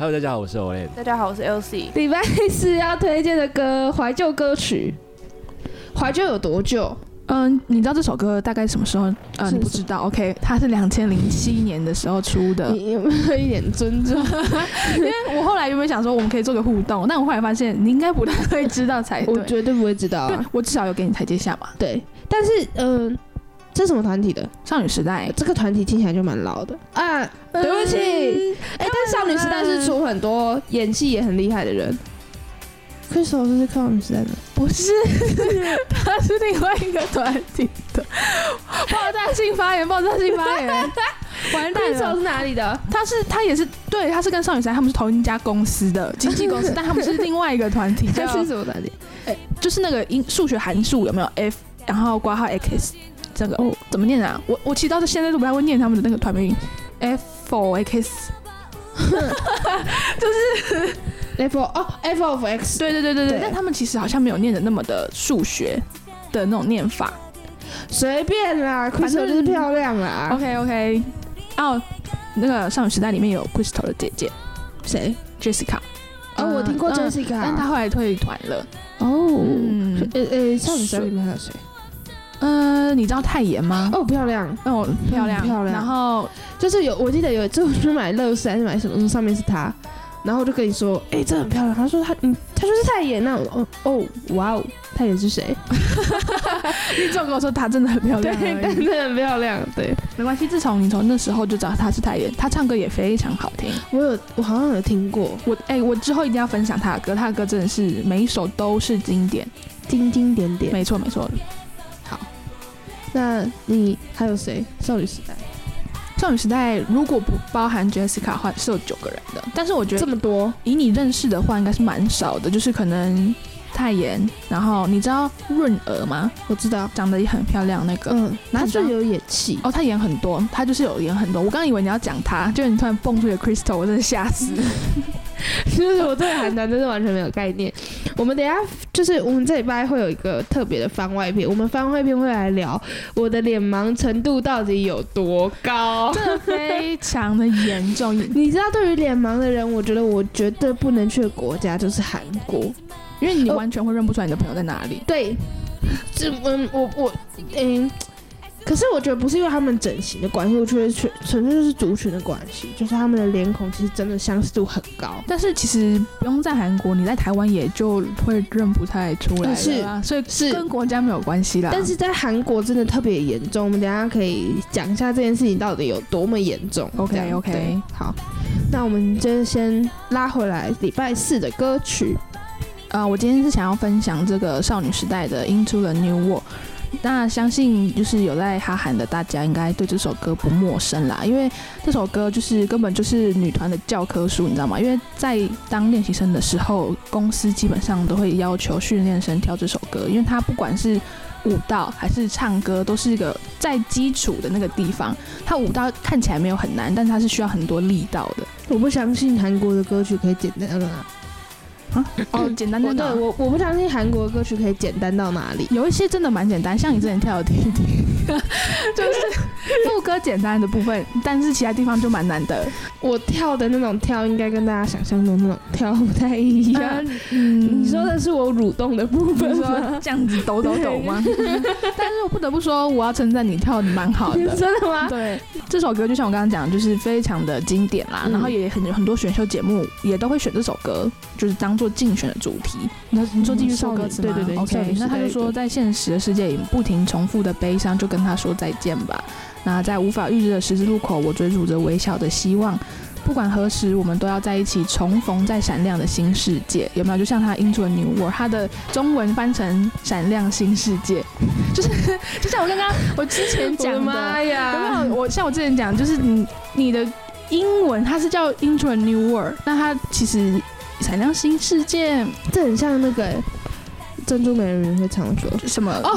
Hello，大家好，我是 Olen。大家好，我是 LC。礼拜四要推荐的歌，怀旧歌曲。怀旧有多久？嗯，你知道这首歌大概什么时候？嗯，是你不知道？OK，它是两千零七年的时候出的。你 有没有一点尊重？因为我后来原本想说我们可以做个互动，但我后来发现你应该不太会知道才对。我绝对不会知道。我至少有给你台阶下嘛。对，但是嗯、这是什么团体的？少女时代，这个团体听起来就蛮老的啊。对不起，哎、但少女时代是出很多演技也很厉害的人。Crystal 是少女时代的，不是，他是另外一个团体的。爆炸性发言，爆炸性发言，完蛋 Crystal 了。是哪里的？他是他也是对，他是跟少女时代他们是同一家公司的 经纪公司，但他们是另外一个团体，这是什么团体？哎就是那个英数学函数有没有 f，然后挂号 x，这个哦怎么念啊？我我其实到现在都不太会念他们的那个团名，f for x。F 哦，F of X。对对对对对，但他们其实好像没有念的那么的数学的那种念法。随便啦反正，Crystal 就是漂亮啦。OK OK，哦，那个少女时代里面有 Crystal 的姐姐谁？Jessica，哦，我听过嗯 Jessica，但她后来退团了。哦，嗯呃呃，少女时代里面还有谁？呃，你知道泰妍吗？哦，漂亮，哦，漂亮漂亮然后就是有，我记得有一次我去买乐视还是买什么，上面是她，然后我就跟你说，哎、这很漂亮。他说他，嗯，他说是泰妍那我哦哦，哇哦，泰妍是谁？你总跟我说她真的很漂亮对，，但真的很漂亮。对没关系。自从你从那时候就知道她是泰妍，她唱歌也非常好听。我有，我好像有听过，我哎、我之后一定要分享她的歌，她的歌真的是每一首都是经典。经经典典。没错没错，那你还有谁？少女时代少女时代如果不包含 Jessica 的话是有九个人的，但是我觉得这么多，以你认识的话应该是蛮少的，就是可能泰妍，然后你知道润儿吗？我知道。长得也很漂亮那个。嗯，那你知道他就有演戏。哦，她演很多，她就是有演很多。我刚刚以为你要讲她，就你突然蹦出一个 Crystal，我真的吓死。就是我对韩团真是完全没有概念。我们等一下就是我们这礼拜会有一个特别的番外篇，我们番外篇会来聊我的脸盲程度到底有多高。真的非常的严重。你知道，对于脸盲的人，我觉得我绝对不能去的国家就是韩国。因为你完全会认不出来你的朋友在哪里。对，这嗯，我我嗯。可是我觉得不是因为他们整形的关系，我觉得纯纯粹就是族群的关系，就是他们的脸孔其实真的相似度很高。但是其实不用在韩国，你在台湾也就会认不太出来了啦，所以是跟国家没有关系啦。但是在韩国真的特别严重，我们等下可以讲一下这件事情到底有多么严重。OK OK，好，那我们就先拉回来礼拜四的歌曲。呃，我今天是想要分享这个少女时代的《Into the New World》。那相信就是有在哈韩的大家应该对这首歌不陌生啦，因为这首歌就是根本就是女团的教科书，你知道吗？因为在当练习生的时候，公司基本上都会要求训练生跳这首歌，因为它不管是舞蹈还是唱歌，都是一个在基础的那个地方。它舞蹈看起来没有很难，但是它是需要很多力道的。我不相信韩国的歌曲可以简单到哪。哦，简单的对我我不相信韩国歌曲可以简单到哪里。有一些真的蛮简单，像你之前跳的 T T，就是副歌简单的部分，但是其他地方就蛮难的。我跳的那种跳，应该跟大家想象中那种跳不太一样。嗯你说的是我蠕动的部分说吗？这样子抖抖抖吗？但是我不得不说，我要称赞你跳的蛮好的。真的吗？对，这首歌就像我刚刚讲，就是非常的经典啦，嗯然后也很很多选秀节目也都会选这首歌，就是当做竞选的主题。那你说继续说歌词吗？对对对那他就说，在现实的世界里不停重复的悲伤，就跟他说再见吧。那在无法预知的十字路口，我追逐着微小的希望。不管何时，我们都要在一起重逢在闪亮的新世界，有没有？就像他 Into a New World，他的中文翻成闪亮新世界，就是 就像我刚刚我之前讲的，妈呀有！没有？我像我之前讲，就是你你的英文它是叫 Into a New World，那它其实闪亮新世界这很像那个欸珍珠美人鱼会唱的歌。什么？哦，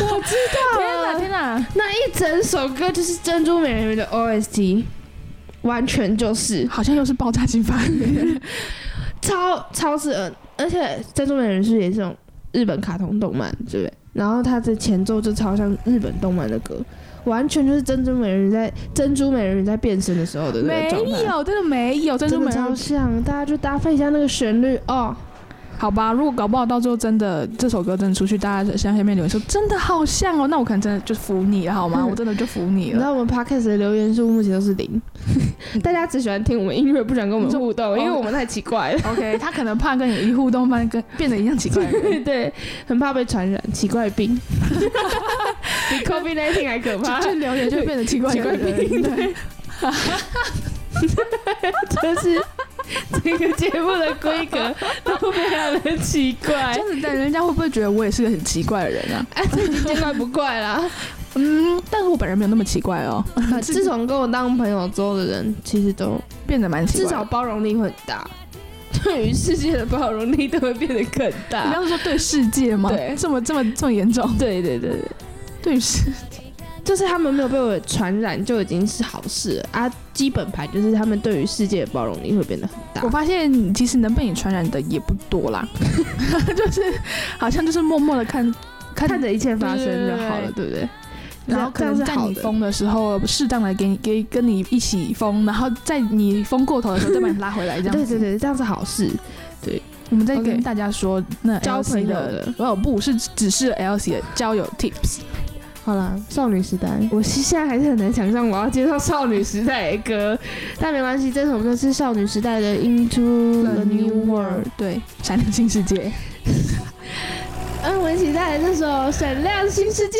我知道天哪，天哪！那一整首歌就是珍珠美人鱼的 OST，完全就是好像又是爆炸性发言。超超适合，而且珍珠美人鱼是也是这种日本卡通动漫，对不对？然后它的前奏就超像日本动漫的歌，完全就是珍珠美人鱼在珍珠美人鱼在变身的时候的那没个状态。有，真的没有，珍珠真的美人超像，大家就搭配一下那个旋律哦。好吧，如果搞不好到最后真的这首歌真的出去，大家在下面留言说真的好像哦，那我可能真的就服你了好吗？嗯 我真的就服你了。你知道我们 podcast 的留言数目前都是零，大家只喜欢听我们音乐，不喜欢跟我们互动，因为我们太奇怪了。OK，他可能怕跟你一互动，般跟变得一样奇怪。对，很怕被传染奇怪病，比 COVID 1 9还可怕。就留言就会变得奇怪奇怪的。病对，就是这个节目的规格都非常的奇怪这，样子，但人家会不会觉得我也是个很奇怪的人啊？哎，这已经见怪不怪啦。嗯，但是我本人没有那么奇怪哦，自从跟我当朋友之后的人，其实都变得蛮奇至。少包容力会很大，对于世界的包容力都会变得更大你大。刚是说对世界吗？对这么这么这么严重？对对对对，对于世，就是他们没有被我传染就已经是好事了啊。基本盘就是他们对于世界的包容力会变得很大我。发现其实能被你传染的也不多啦，就是好像就是默默的看看看着一切发生就好了，对对不对？然后可能在你疯的时候，适当的给你给跟你一起疯，然后在你疯过头的时候再把你拉回来，这样子。对对对，这样是好事。对我们再跟大家说，那交朋友的的，哦不是只是 LC 的交友 tips。好啦，少女时代，我现在还是很难想象我要介绍少女时代的歌，但没关系，这首歌是少女时代的《Into the New World》。对，闪亮新世界。嗯，我们一起带来这首《闪亮新世界》。